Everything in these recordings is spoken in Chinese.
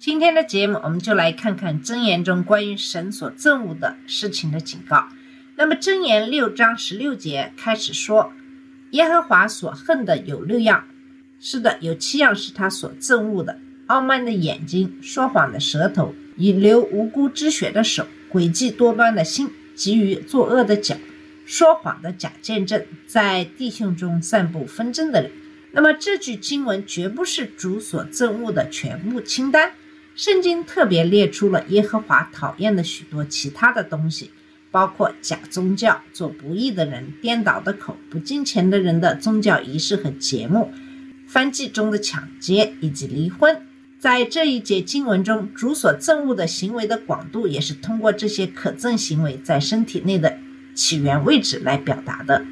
今天的节目，我们就来看看箴言中关于神所憎恶的事情的警告。那么，箴言六章十六节开始说：“耶和华所恨的有六样，是的，有七样是他所憎恶的：傲慢的眼睛、说谎的舌头、以流无辜之血的手、诡计多端的心、急于作恶的脚、说谎的假见证，在弟兄中散布纷争的人。”那么这句经文绝不是主所憎恶的全部清单，圣经特别列出了耶和华讨厌的许多其他的东西，包括假宗教、做不义的人、颠倒的口、不敬虔的人的宗教仪式和节目、翻记中的抢劫以及离婚。在这一节经文中，主所憎恶的行为的广度，也是通过这些可憎行为在身体内的起源位置来表达的。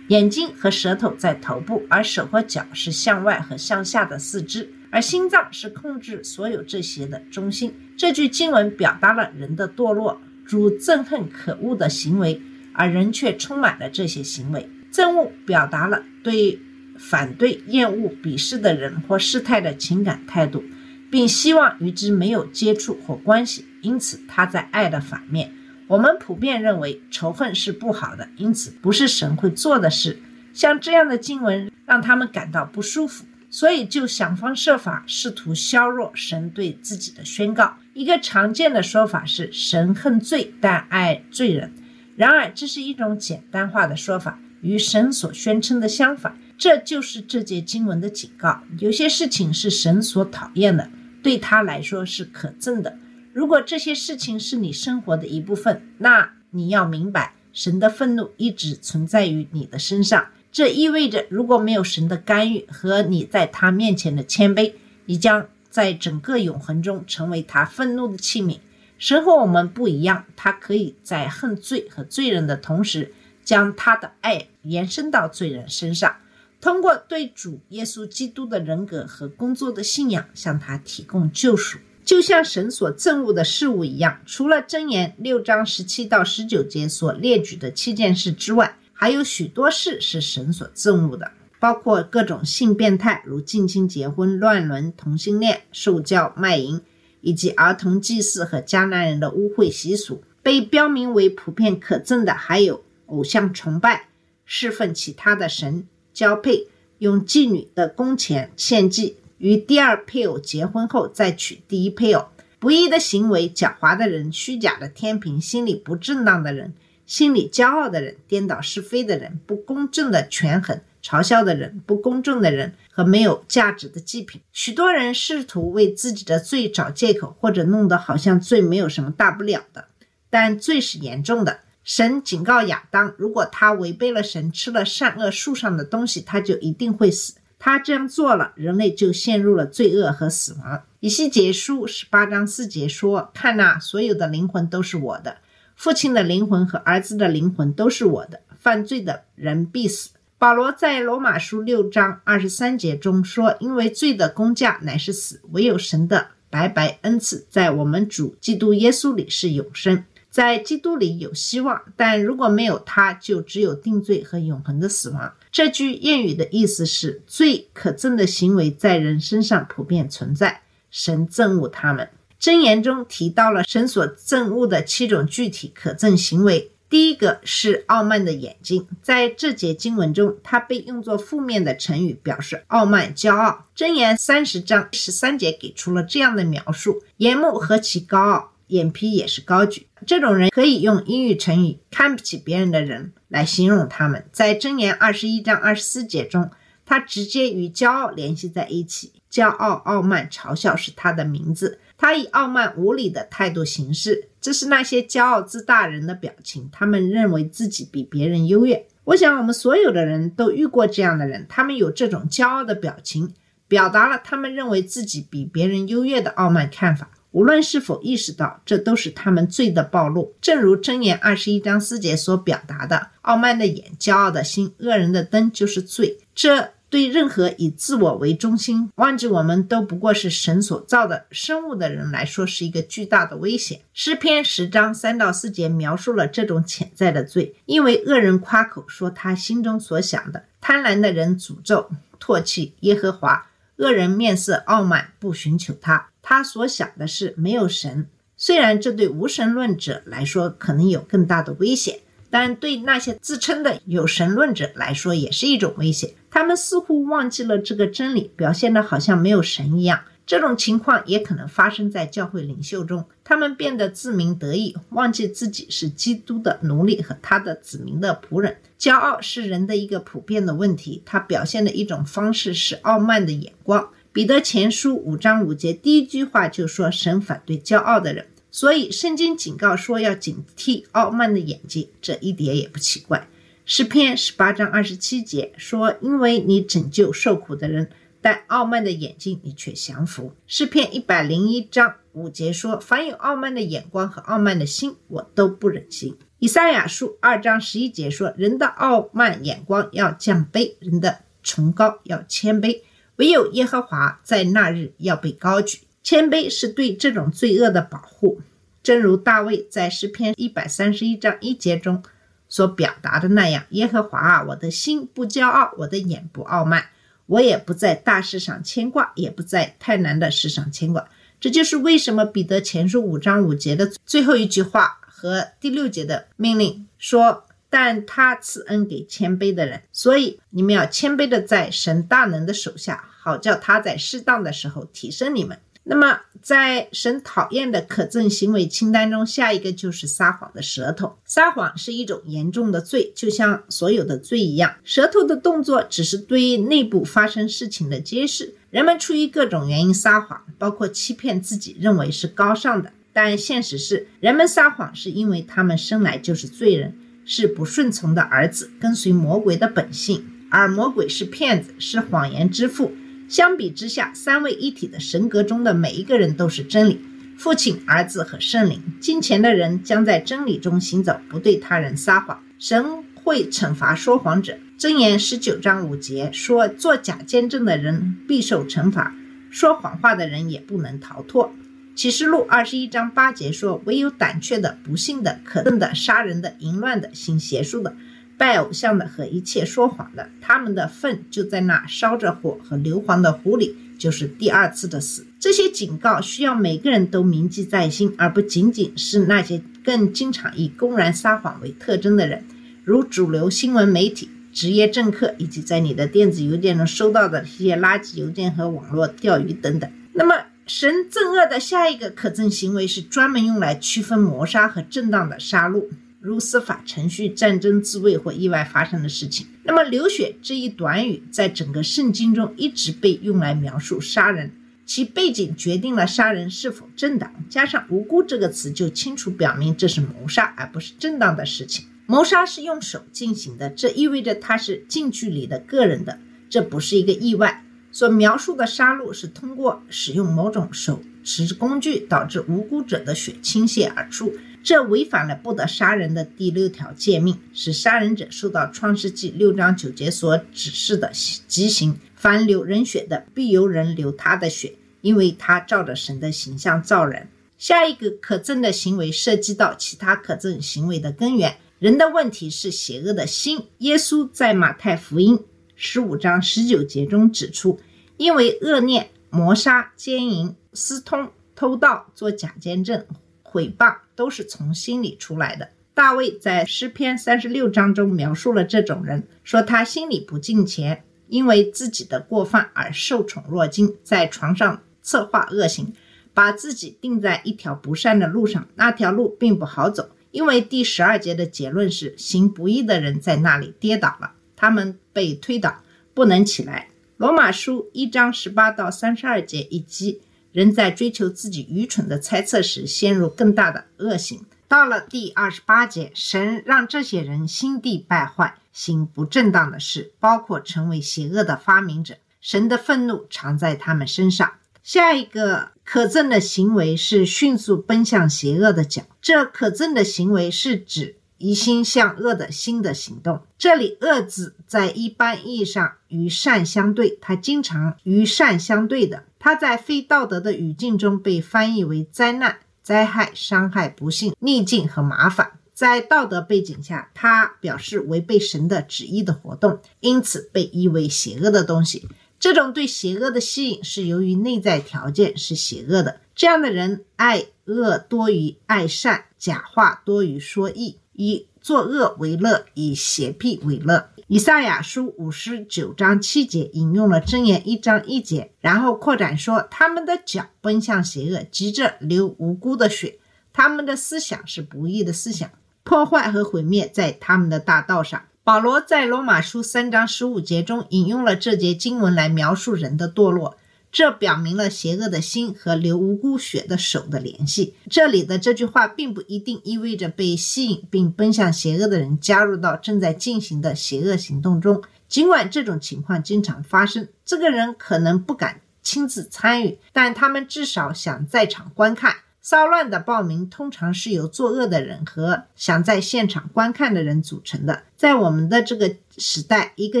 眼睛和舌头在头部，而手和脚是向外和向下的四肢，而心脏是控制所有这些的中心。这句经文表达了人的堕落，主憎恨可恶的行为，而人却充满了这些行为。憎恶表达了对反对、厌恶、鄙视的人或事态的情感态度，并希望与之没有接触或关系。因此，它在爱的反面。我们普遍认为仇恨是不好的，因此不是神会做的事。像这样的经文让他们感到不舒服，所以就想方设法试图削弱神对自己的宣告。一个常见的说法是神恨罪，但爱罪人。然而，这是一种简单化的说法，与神所宣称的相反。这就是这节经文的警告：有些事情是神所讨厌的，对他来说是可憎的。如果这些事情是你生活的一部分，那你要明白，神的愤怒一直存在于你的身上。这意味着，如果没有神的干预和你在他面前的谦卑，你将在整个永恒中成为他愤怒的器皿。神和我们不一样，他可以在恨罪和罪人的同时，将他的爱延伸到罪人身上，通过对主耶稣基督的人格和工作的信仰，向他提供救赎。就像神所憎恶的事物一样，除了箴言六章十七到十九节所列举的七件事之外，还有许多事是神所憎恶的，包括各种性变态，如近亲结婚、乱伦、同性恋、受教、卖淫，以及儿童祭祀和迦南人的污秽习俗。被标明为普遍可憎的，还有偶像崇拜、侍奉其他的神、交配、用妓女的工钱献祭。与第二配偶结婚后再娶第一配偶，不义的行为，狡猾的人，虚假的天平，心理不正当的人，心里骄傲的人，颠倒是非的人，不公正的权衡，嘲笑的人，不公正的人和没有价值的祭品。许多人试图为自己的罪找借口，或者弄得好像罪没有什么大不了的，但罪是严重的。神警告亚当，如果他违背了神，吃了善恶树上的东西，他就一定会死。他这样做了，人类就陷入了罪恶和死亡。以西结书十八章四节说：“看呐，所有的灵魂都是我的，父亲的灵魂和儿子的灵魂都是我的。犯罪的人必死。”保罗在罗马书六章二十三节中说：“因为罪的工价乃是死，唯有神的白白恩赐，在我们主基督耶稣里是永生。在基督里有希望，但如果没有他，就只有定罪和永恒的死亡。”这句谚语的意思是：罪可憎的行为在人身上普遍存在，神憎恶他们。箴言中提到了神所憎恶的七种具体可憎行为。第一个是傲慢的眼睛，在这节经文中，它被用作负面的成语，表示傲慢、骄傲。箴言三十章十三节给出了这样的描述：眼目何其高傲，眼皮也是高举。这种人可以用英语成语“看不起别人的人”来形容他们。在箴言二十一章二十四节中，他直接与骄傲联系在一起。骄傲、傲慢、嘲笑是他的名字。他以傲慢无礼的态度行事，这是那些骄傲自大人的表情。他们认为自己比别人优越。我想，我们所有的人都遇过这样的人，他们有这种骄傲的表情，表达了他们认为自己比别人优越的傲慢看法。无论是否意识到，这都是他们罪的暴露。正如箴言二十一章四节所表达的：“傲慢的眼，骄傲的心，恶人的灯就是罪。”这对任何以自我为中心、忘记我们都不过是神所造的生物的人来说，是一个巨大的危险。诗篇十章三到四节描述了这种潜在的罪，因为恶人夸口说他心中所想的，贪婪的人诅咒、唾弃耶和华，恶人面色傲慢，不寻求他。他所想的是没有神。虽然这对无神论者来说可能有更大的危险。但对那些自称的有神论者来说，也是一种威胁。他们似乎忘记了这个真理，表现得好像没有神一样。这种情况也可能发生在教会领袖中，他们变得自鸣得意，忘记自己是基督的奴隶和他的子民的仆人。骄傲是人的一个普遍的问题，它表现的一种方式是傲慢的眼光。彼得前书五章五节第一句话就说：“神反对骄傲的人。”所以，圣经警告说要警惕傲慢的眼睛，这一点也不奇怪。诗篇十八章二十七节说：“因为你拯救受苦的人，但傲慢的眼睛你却降服。”诗篇一百零一章五节说：“凡有傲慢的眼光和傲慢的心，我都不忍心。”以赛亚书二章十一节说：“人的傲慢眼光要降卑，人的崇高要谦卑，唯有耶和华在那日要被高举。”谦卑是对这种罪恶的保护，正如大卫在诗篇一百三十一章一节中所表达的那样：“耶和华啊，我的心不骄傲，我的眼不傲慢，我也不在大事上牵挂，也不在太难的事上牵挂。”这就是为什么彼得前书五章五节的最后一句话和第六节的命令说：“但他赐恩给谦卑的人。”所以你们要谦卑的在神大能的手下，好叫他在适当的时候提升你们。那么，在神讨厌的可憎行为清单中，下一个就是撒谎的舌头。撒谎是一种严重的罪，就像所有的罪一样。舌头的动作只是对内部发生事情的揭示。人们出于各种原因撒谎，包括欺骗自己，认为是高尚的。但现实是，人们撒谎是因为他们生来就是罪人，是不顺从的儿子，跟随魔鬼的本性，而魔鬼是骗子，是谎言之父。相比之下，三位一体的神格中的每一个人都是真理，父亲、儿子和圣灵。金钱的人将在真理中行走，不对他人撒谎。神会惩罚说谎者。箴言十九章五节说：“做假见证的人必受惩罚，说谎话的人也不能逃脱。”启示录二十一章八节说：“唯有胆怯的、不幸的、可憎的、杀人的、淫乱的、行邪术的。”拜偶像的和一切说谎的，他们的粪就在那烧着火和硫磺的湖里，就是第二次的死。这些警告需要每个人都铭记在心，而不仅仅是那些更经常以公然撒谎为特征的人，如主流新闻媒体、职业政客，以及在你的电子邮件中收到的一些垃圾邮件和网络钓鱼等等。那么，神憎恶的下一个可憎行为是专门用来区分谋杀和正当的杀戮。如司法程序、战争、自卫或意外发生的事情。那么，流血这一短语在整个圣经中一直被用来描述杀人，其背景决定了杀人是否正当。加上“无辜”这个词，就清楚表明这是谋杀，而不是正当的事情。谋杀是用手进行的，这意味着它是近距离的、个人的，这不是一个意外。所描述的杀戮是通过使用某种手持工具，导致无辜者的血倾泻而出。这违反了不得杀人的第六条诫命，使杀人者受到创世纪六章九节所指示的极刑。凡流人血的，必由人流他的血，因为他照着神的形象造人。下一个可憎的行为涉及到其他可憎行为的根源。人的问题是邪恶的心。耶稣在马太福音十五章十九节中指出，因为恶念、谋杀、奸淫、私通、偷盗、做假见证。毁谤都是从心里出来的。大卫在诗篇三十六章中描述了这种人，说他心里不敬虔，因为自己的过犯而受宠若惊，在床上策划恶行，把自己定在一条不善的路上。那条路并不好走，因为第十二节的结论是行不义的人在那里跌倒了，他们被推倒，不能起来。罗马书一章十八到三十二节以及。人在追求自己愚蠢的猜测时，陷入更大的恶行。到了第二十八节，神让这些人心地败坏，行不正当的事，包括成为邪恶的发明者。神的愤怒常在他们身上。下一个可憎的行为是迅速奔向邪恶的脚。这可憎的行为是指疑心向恶的心的行动。这里“恶”字在一般意义上与善相对，它经常与善相对的。它在非道德的语境中被翻译为灾难、灾害、伤害、不幸、逆境和麻烦。在道德背景下，它表示违背神的旨意的活动，因此被译为邪恶的东西。这种对邪恶的吸引是由于内在条件是邪恶的。这样的人爱恶多于爱善，假话多于说义，以作恶为乐，以邪僻为乐。以赛亚书五十九章七节引用了箴言一章一节，然后扩展说：他们的脚奔向邪恶，急着流无辜的血；他们的思想是不义的思想，破坏和毁灭在他们的大道上。保罗在罗马书三章十五节中引用了这节经文来描述人的堕落，这表明了邪恶的心和流无辜血的手的联系。这里的这句话并不一定意味着被吸引并奔向邪恶的人加入到正在进行的邪恶行动中，尽管这种情况经常发生，这个人可能不敢亲自参与，但他们至少想在场观看。骚乱的报名通常是由作恶的人和想在现场观看的人组成的。在我们的这个时代，一个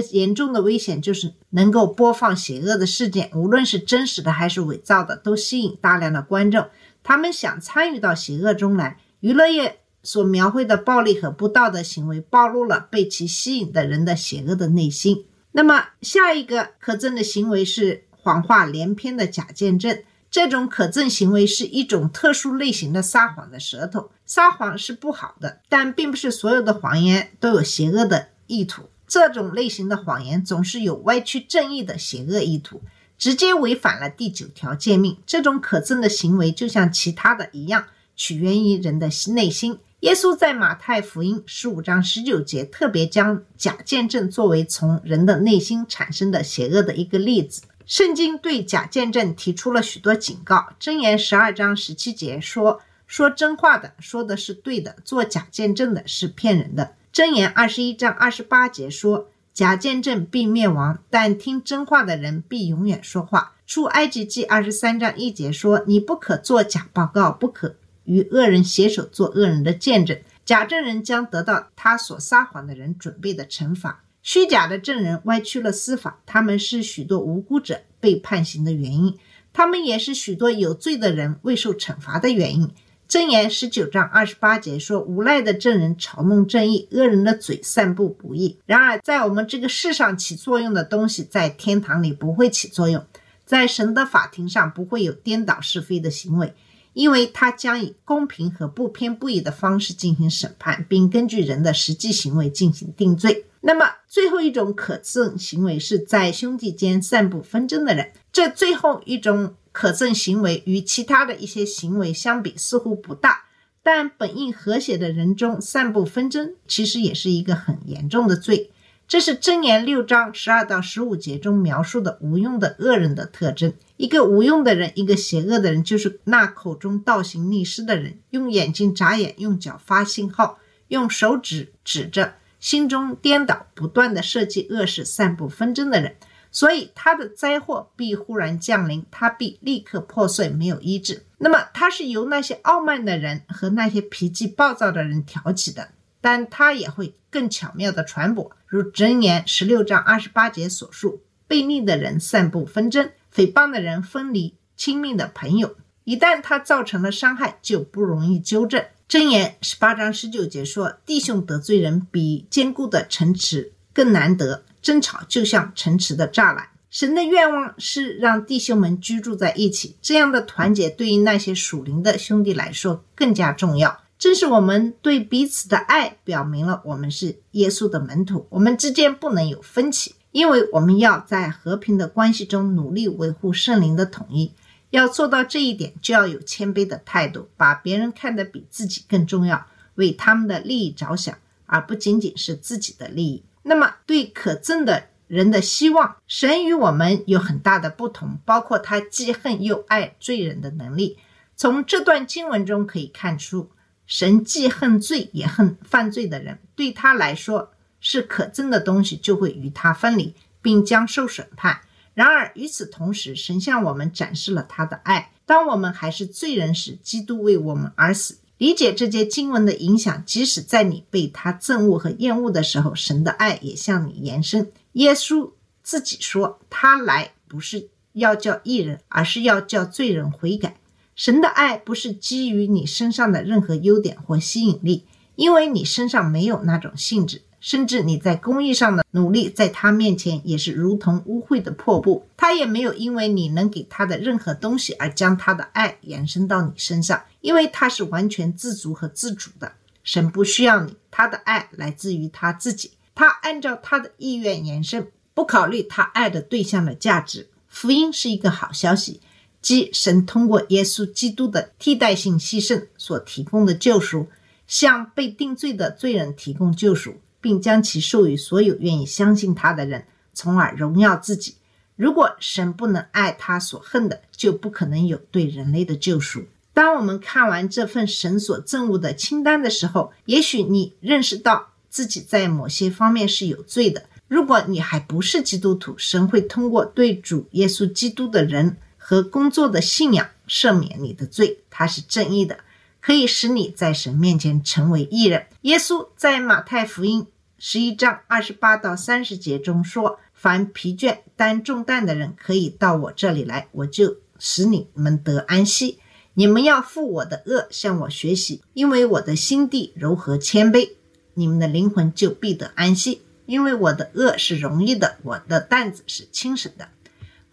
严重的危险就是能够播放邪恶的事件，无论是真实的还是伪造的，都吸引大量的观众。他们想参与到邪恶中来。娱乐业所描绘的暴力和不道德行为，暴露了被其吸引的人的邪恶的内心。那么，下一个可憎的行为是谎话连篇的假见证。这种可憎行为是一种特殊类型的撒谎的舌头。撒谎是不好的，但并不是所有的谎言都有邪恶的意图。这种类型的谎言总是有歪曲正义的邪恶意图，直接违反了第九条诫命。这种可憎的行为就像其他的一样，起源于人的内心。耶稣在马太福音十五章十九节特别将假见证作为从人的内心产生的邪恶的一个例子。圣经对假见证提出了许多警告。箴言十二章十七节说：“说真话的说的是对的，做假见证的是骗人的。”箴言二十一章二十八节说：“假见证必灭亡，但听真话的人必永远说话。”出埃及记二十三章一节说：“你不可做假报告，不可与恶人携手做恶人的见证。假证人将得到他所撒谎的人准备的惩罚。”虚假的证人歪曲了司法，他们是许多无辜者被判刑的原因，他们也是许多有罪的人未受惩罚的原因。箴言十九章二十八节说：“无赖的证人嘲弄正义，恶人的嘴散布不义。”然而，在我们这个世上起作用的东西，在天堂里不会起作用，在神的法庭上不会有颠倒是非的行为，因为他将以公平和不偏不倚的方式进行审判，并根据人的实际行为进行定罪。那么，最后一种可憎行为是在兄弟间散布纷争的人。这最后一种可憎行为与其他的一些行为相比似乎不大，但本应和谐的人中散布纷争，其实也是一个很严重的罪。这是箴言六章十二到十五节中描述的无用的恶人的特征。一个无用的人，一个邪恶的人，就是那口中倒行逆施的人，用眼睛眨眼，用脚发信号，用手指指着。心中颠倒，不断的设计恶事，散布纷争的人，所以他的灾祸必忽然降临，他必立刻破碎，没有医治。那么，他是由那些傲慢的人和那些脾气暴躁的人挑起的，但他也会更巧妙的传播，如箴言十六章二十八节所述：悖逆的人散布纷争，诽谤的人分离亲密的朋友。一旦他造成了伤害，就不容易纠正。箴言十八章十九节说：“弟兄得罪人，比坚固的城池更难得。争吵就像城池的栅栏。神的愿望是让弟兄们居住在一起，这样的团结对于那些属灵的兄弟来说更加重要。正是我们对彼此的爱，表明了我们是耶稣的门徒。我们之间不能有分歧，因为我们要在和平的关系中努力维护圣灵的统一。”要做到这一点，就要有谦卑的态度，把别人看得比自己更重要，为他们的利益着想，而不仅仅是自己的利益。那么，对可憎的人的希望，神与我们有很大的不同，包括他既恨又爱罪人的能力。从这段经文中可以看出，神既恨罪也恨犯罪的人，对他来说是可憎的东西，就会与他分离，并将受审判。然而与此同时，神向我们展示了他的爱。当我们还是罪人时，基督为我们而死。理解这节经文的影响，即使在你被他憎恶和厌恶的时候，神的爱也向你延伸。耶稣自己说：“他来不是要叫义人，而是要叫罪人悔改。”神的爱不是基于你身上的任何优点或吸引力，因为你身上没有那种性质。甚至你在公益上的努力，在他面前也是如同污秽的破布。他也没有因为你能给他的任何东西而将他的爱延伸到你身上，因为他是完全自足和自主的。神不需要你，他的爱来自于他自己，他按照他的意愿延伸，不考虑他爱的对象的价值。福音是一个好消息，即神通过耶稣基督的替代性牺牲所提供的救赎，向被定罪的罪人提供救赎。并将其授予所有愿意相信他的人，从而荣耀自己。如果神不能爱他所恨的，就不可能有对人类的救赎。当我们看完这份神所憎恶的清单的时候，也许你认识到自己在某些方面是有罪的。如果你还不是基督徒，神会通过对主耶稣基督的人和工作的信仰赦免你的罪。他是正义的。可以使你在神面前成为义人。耶稣在马太福音十一章二十八到三十节中说：“凡疲倦担重担的人，可以到我这里来，我就使你们得安息。你们要负我的恶，向我学习，因为我的心地柔和谦卑，你们的灵魂就必得安息。因为我的恶是容易的，我的担子是轻省的。”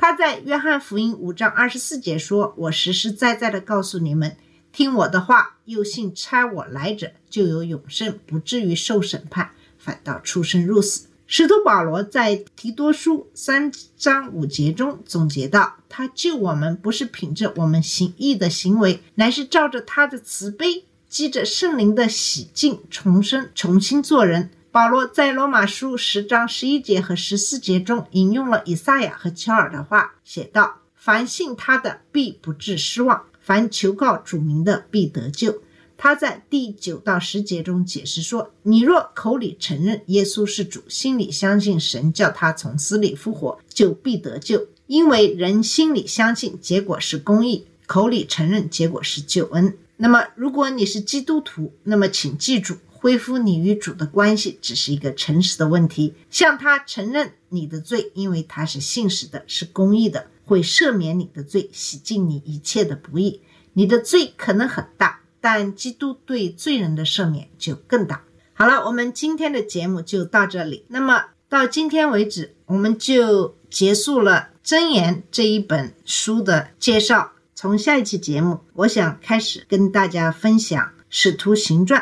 他在约翰福音五章二十四节说：“我实实在在的告诉你们。”听我的话，又信差我来者，就有永生，不至于受审判，反倒出生入死。使徒保罗在提多书三章五节中总结道：“他救我们，不是凭着我们行义的行为，乃是照着他的慈悲，积着圣灵的洗净，重生，重新做人。”保罗在罗马书十章十一节和十四节中引用了以赛亚和乔尔的话，写道：“凡信他的，必不致失望。”凡求告主名的，必得救。他在第九到十节中解释说：“你若口里承认耶稣是主，心里相信神叫他从死里复活，就必得救。因为人心里相信，结果是公义；口里承认，结果是救恩。那么，如果你是基督徒，那么请记住，恢复你与主的关系只是一个诚实的问题。向他承认你的罪，因为他是信实的，是公义的。”会赦免你的罪，洗净你一切的不义。你的罪可能很大，但基督对罪人的赦免就更大。好了，我们今天的节目就到这里。那么到今天为止，我们就结束了《箴言》这一本书的介绍。从下一期节目，我想开始跟大家分享《使徒行传》